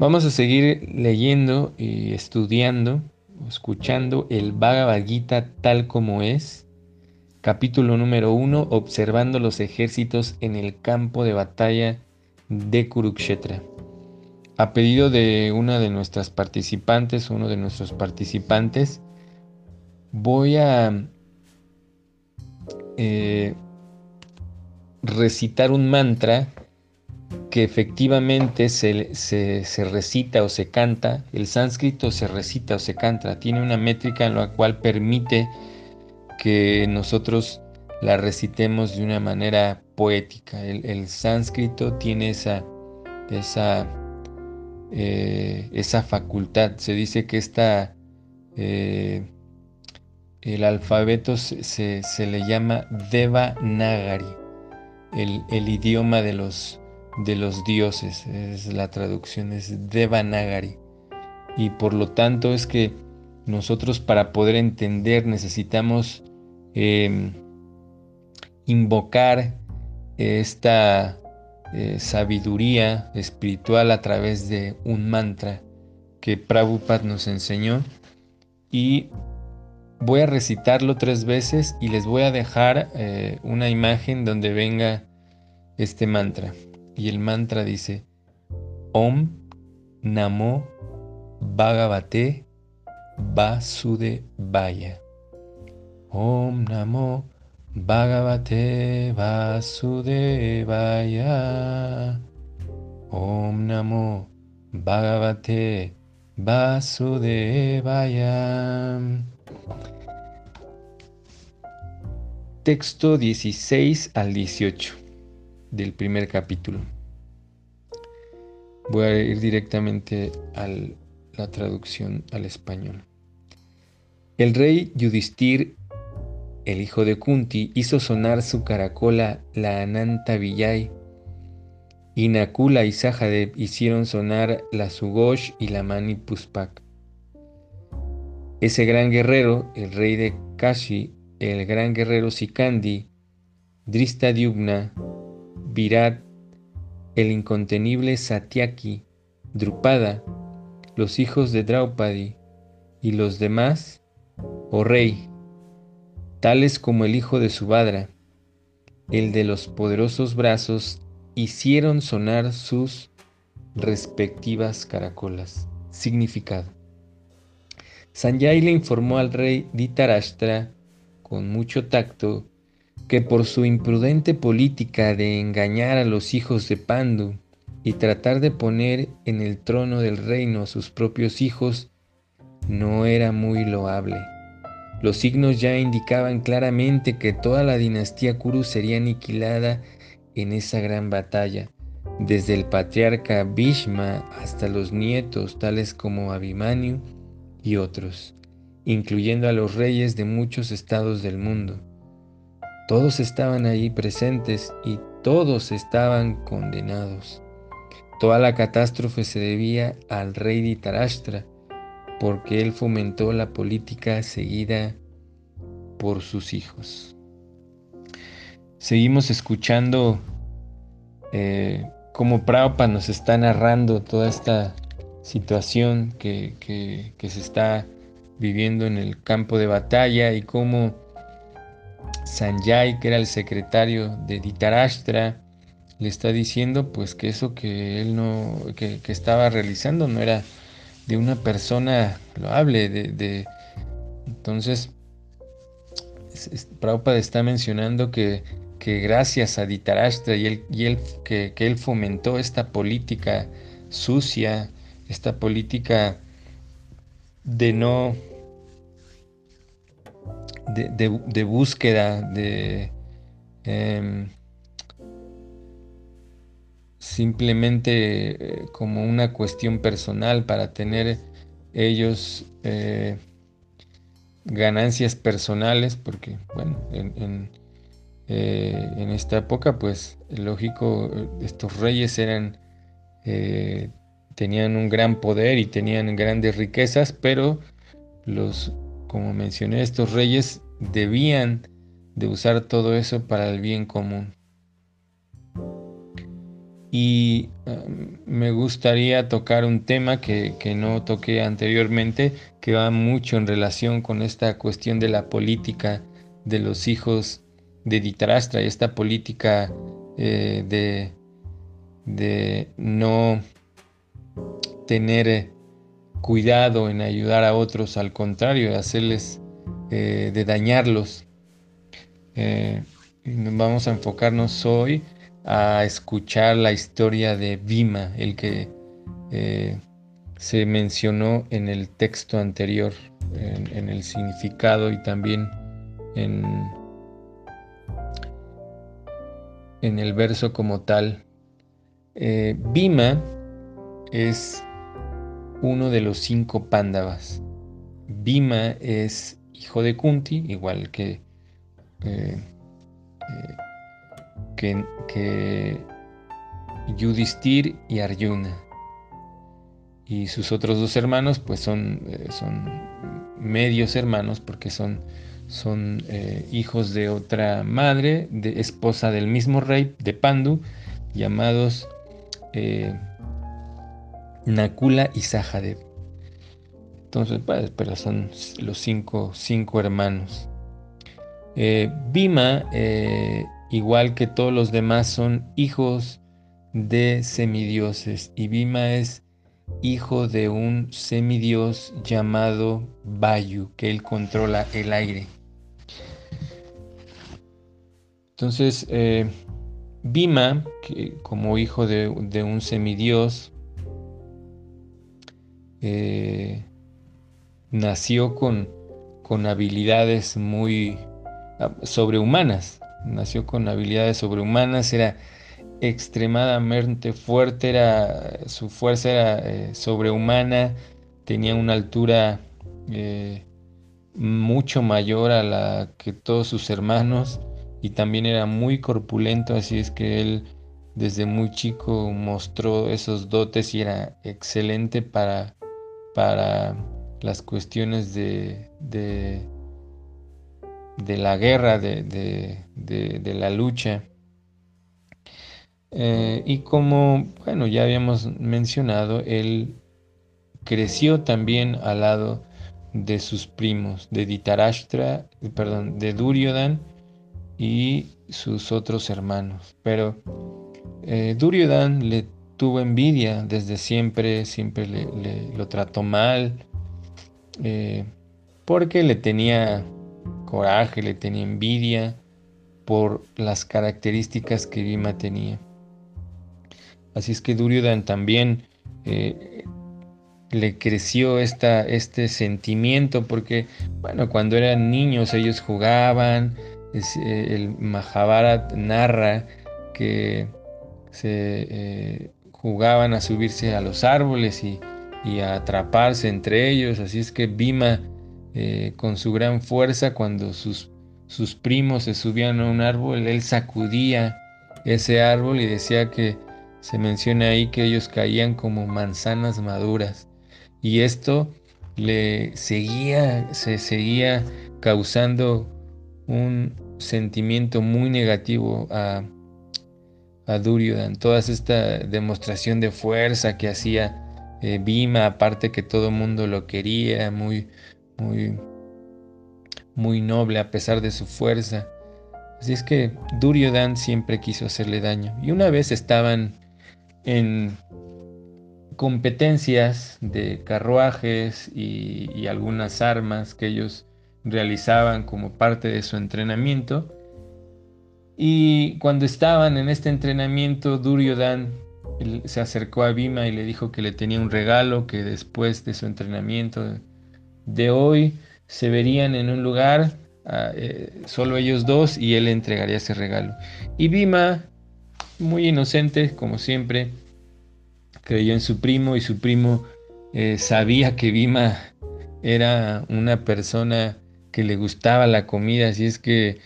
Vamos a seguir leyendo y estudiando, escuchando el Bhagavad Gita tal como es. Capítulo número 1, observando los ejércitos en el campo de batalla de Kurukshetra. A pedido de una de nuestras participantes, uno de nuestros participantes, voy a eh, recitar un mantra que efectivamente se, se, recita o se canta, el sánscrito se recita o se canta, tiene una métrica en la cual permite que nosotros la recitemos de una manera poética. El, sánscrito tiene esa, esa, eh, esa facultad. Se dice que esta, eh, el alfabeto se, se, le llama Devanagari, el, el idioma de los, de los dioses. Es la traducción, es Devanagari. Y por lo tanto es que nosotros para poder entender necesitamos em, invocar esta eh, sabiduría espiritual a través de un mantra que Prabhupada nos enseñó y voy a recitarlo tres veces y les voy a dejar eh, una imagen donde venga este mantra y el mantra dice Om Namo Bhagavate Vasudevaya. Om Namo Bhagavate Vasudevaya. Om Namo Bhagavate Vasudevaya. Texto 16 al 18 del primer capítulo. Voy a ir directamente a la traducción al español. El rey Yudhisthir el hijo de Kunti, hizo sonar su caracola la Ananta Villay, y Nakula y Sahadev hicieron sonar la Sugosh y la Mani Puspak. Ese gran guerrero, el rey de Kashi, el gran guerrero Sikandi, Dristadhyumna, Virat, el incontenible Satyaki, Drupada, los hijos de Draupadi y los demás, oh rey, tales como el hijo de Subadra, el de los poderosos brazos, hicieron sonar sus respectivas caracolas. Significado. Sanjay le informó al rey Ditarashtra, con mucho tacto, que por su imprudente política de engañar a los hijos de Pandu y tratar de poner en el trono del reino a sus propios hijos, no era muy loable. Los signos ya indicaban claramente que toda la dinastía Kuru sería aniquilada en esa gran batalla, desde el patriarca Bhishma hasta los nietos tales como Abhimanyu y otros, incluyendo a los reyes de muchos estados del mundo. Todos estaban allí presentes y todos estaban condenados. Toda la catástrofe se debía al rey Ditarashtra, porque él fomentó la política seguida por sus hijos. Seguimos escuchando eh, cómo Prabhupada nos está narrando toda esta situación que, que, se está viviendo en el campo de batalla y cómo Sanjay, que era el secretario de Ditarashtra, le está diciendo pues que eso que él no, que, que estaba realizando no era de una persona loable, de, entonces Prabhupada está mencionando que, que gracias a Ditarashtra y, él, y él, que, que, él fomentó esta política sucia, esta política de no, de, búsqueda, de em, simplemente eh, como una cuestión personal para tener ellos eh, ganancias personales, porque bueno, en, eh, en, esta época pues lógico, estos reyes eran, tenían un gran poder y tenían grandes riquezas, pero los, como mencioné, estos reyes debían de usar todo eso para el bien común. y um, me gustaría tocar un tema que, no toqué anteriormente, que va mucho en relación con esta cuestión de la política de los hijos de Ditarastra y esta política eh, de, de, no tener eh, cuidado en ayudar a otros, al contrario, de hacerles, eh, de dañarlos. vamos a enfocarnos hoy a escuchar la historia de Bima, el que eh, se mencionó en el texto anterior, en, el significado y también en, en el verso como tal. Eh, Bima es uno de los cinco pándavas. Bima es hijo de Kunti, igual que eh, que, Yudhisthir y Arjuna. Y sus otros dos hermanos, pues son, eh, son medios hermanos porque son, son eh, hijos de otra madre, de esposa del mismo rey de Pandu, llamados eh, Nakula y Sahadev. Entonces, pues, pero son los cinco, cinco hermanos. Bima igual que todos los demás, son hijos de semidioses. Y Bima es hijo de un semidios llamado Bayu, que él controla el aire. Entonces, eh, Bima, que como hijo de, un semidios, eh, nació con, con habilidades muy ah, sobrehumanas. Nació con habilidades sobrehumanas, era extremadamente fuerte, era, su fuerza era eh, sobrehumana, tenía una altura eh, mucho mayor a la que todos sus hermanos y también era muy corpulento, así es que él desde muy chico mostró esos dotes y era excelente para, para las cuestiones de de la guerra, de, la lucha. Eh, y como, bueno, ya habíamos mencionado, él creció también al lado de sus primos, de Ditarashtra, perdón, de Duryodhan y sus otros hermanos. Pero eh, le tuvo envidia desde siempre, siempre le, lo trató mal, eh, porque le tenía coraje, le tenía envidia por las características que Bima tenía. Así es que Duryodhan también eh, le creció esta, este sentimiento porque, bueno, cuando eran niños ellos jugaban, eh, el Mahabharat narra que se jugaban a subirse a los árboles y, y, a atraparse entre ellos, así es que Bima eh, con su gran fuerza cuando sus, sus primos se subían a un árbol, él sacudía ese árbol y decía que se menciona ahí que ellos caían como manzanas maduras. Y esto le seguía, se seguía causando un sentimiento muy negativo a, a Duryodhan. Toda esta demostración de fuerza que hacía eh, aparte que todo el mundo lo quería, muy, muy, muy noble a pesar de su fuerza. Así es que Duryodhan siempre quiso hacerle daño. Y una vez estaban en competencias de carruajes y, algunas armas que ellos realizaban como parte de su entrenamiento. Y cuando estaban en este entrenamiento, Duryodhan se acercó a Bhima y le dijo que le tenía un regalo que después de su entrenamiento de hoy se verían en un lugar, ah, eh, solo ellos dos, y él entregaría ese regalo. Y Bima, muy inocente, como siempre, creyó en su primo y su primo eh, sabía que Bima era una persona que le gustaba la comida, así es que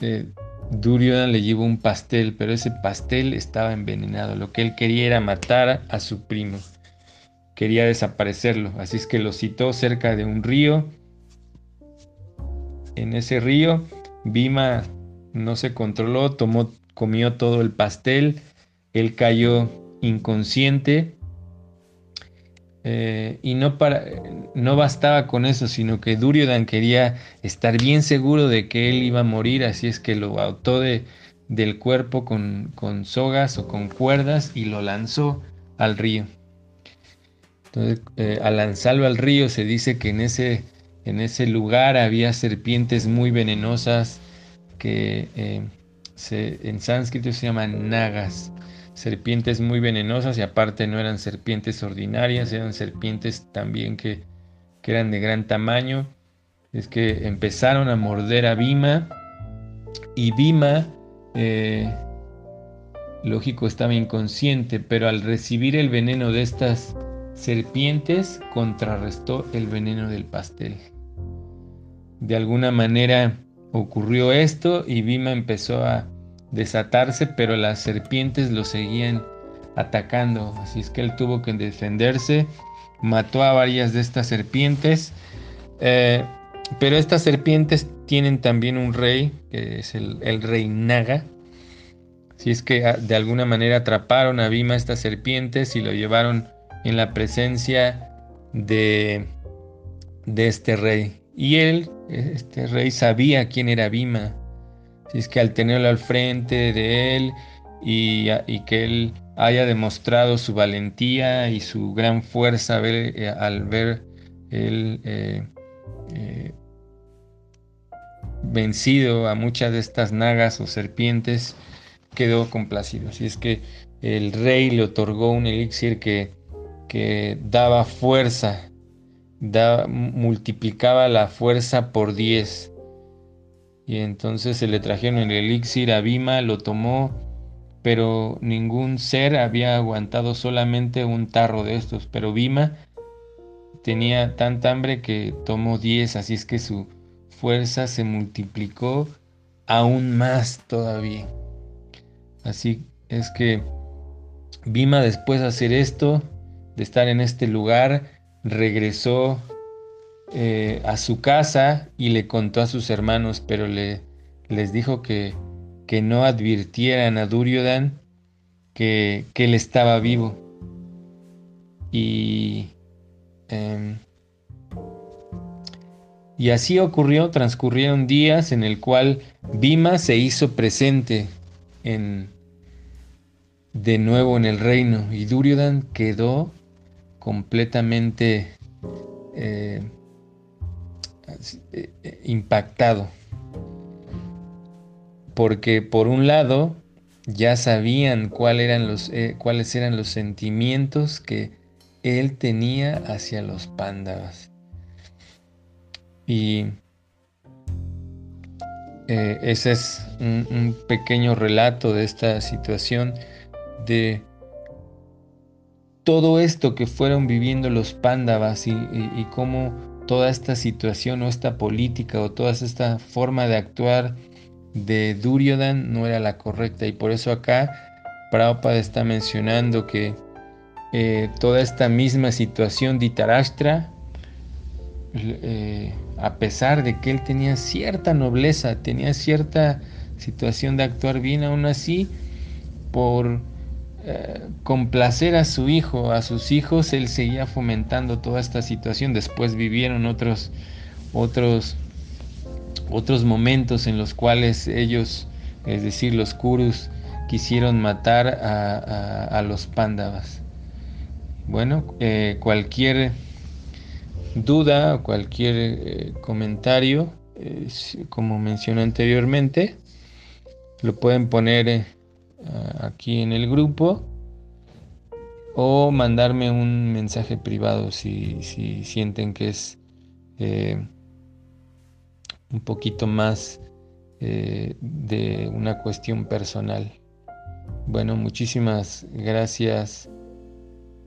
eh, Duryodhan le llevó un pastel, pero ese pastel estaba envenenado. Lo que él quería era matar a su primo quería desaparecerlo, así es que lo citó cerca de un río. En ese río, Bima no se controló, tomó, comió todo el pastel. él cayó inconsciente eh, y no, para, no bastaba con eso, sino que Duryodan quería estar bien seguro de que él iba a morir, así es que lo ató de, del cuerpo con, con, sogas o con cuerdas y lo lanzó al río. Entonces, eh, al lanzarlo al río se dice que en ese, en ese lugar había serpientes muy venenosas que eh, en sánscrito se llaman nagas serpientes muy venenosas y aparte no eran serpientes ordinarias, eran serpientes también que, eran de gran tamaño. Es que empezaron a morder a Bima y Bima, eh, lógico, estaba inconsciente, pero al recibir el veneno de estas serpientes contrarrestó el veneno del pastel. De alguna manera ocurrió esto y Bima empezó a desatarse, pero las serpientes lo seguían atacando. Así es que él tuvo que defenderse, mató a varias de estas serpientes. Eh, pero estas serpientes tienen también un rey, que es el, rey Naga. Así es que ah, de alguna manera atraparon a Bima estas serpientes y lo llevaron en la presencia de, este rey. Y él, este rey, sabía quién era Bima si es que al tenerlo al frente de él y, que él haya demostrado su valentía y su gran fuerza eh, al ver él eh, eh, vencido a muchas de estas nagas o serpientes, quedó complacido. Así es que el rey le otorgó un elixir que, que daba fuerza, multiplicaba la fuerza por 10 y entonces se le trajeron el elixir a Bima, lo tomó, pero ningún ser había aguantado solamente un tarro de estos. Pero Bima tenía tanta hambre que tomó 10, así es que su fuerza se multiplicó aún más todavía. Así es que Bima después de hacer esto, de estar en este lugar, regresó eh, a su casa y le contó a sus hermanos, pero le, les dijo que, que no advirtieran a Duryodan que, que él estaba vivo. Y, em, y así ocurrió, transcurrieron días en el cual Bima se hizo presente en, de nuevo en el reino y Duryodan quedó completamente eh, impactado. Porque por un lado ya sabían eh, cuáles eran los sentimientos que él tenía hacia los pándavas. Y ese es un, pequeño relato de esta situación de todo esto que fueron viviendo los pándavas y cómo toda esta situación o esta política o toda esta forma de actuar de Duryodan no era la correcta y por eso acá Prabhupada está mencionando que eh, toda esta misma situación de Itarashtra, eh, a pesar de que él tenía cierta nobleza, tenía cierta situación de actuar bien, aún así, por eh, complacer a su hijo, a sus hijos, él seguía fomentando toda esta situación. Después vivieron otros, otros, otros momentos en los cuales ellos, es decir, los Kurus, quisieron matar a, los Pándavas. Bueno, eh, cualquier duda o cualquier eh, comentario, como mencioné anteriormente, lo pueden poner aquí en el grupo o mandarme un mensaje privado si, sienten que es eh, un poquito más eh, de una cuestión personal. Bueno, muchísimas gracias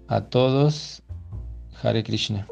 a todos. Hare Krishna.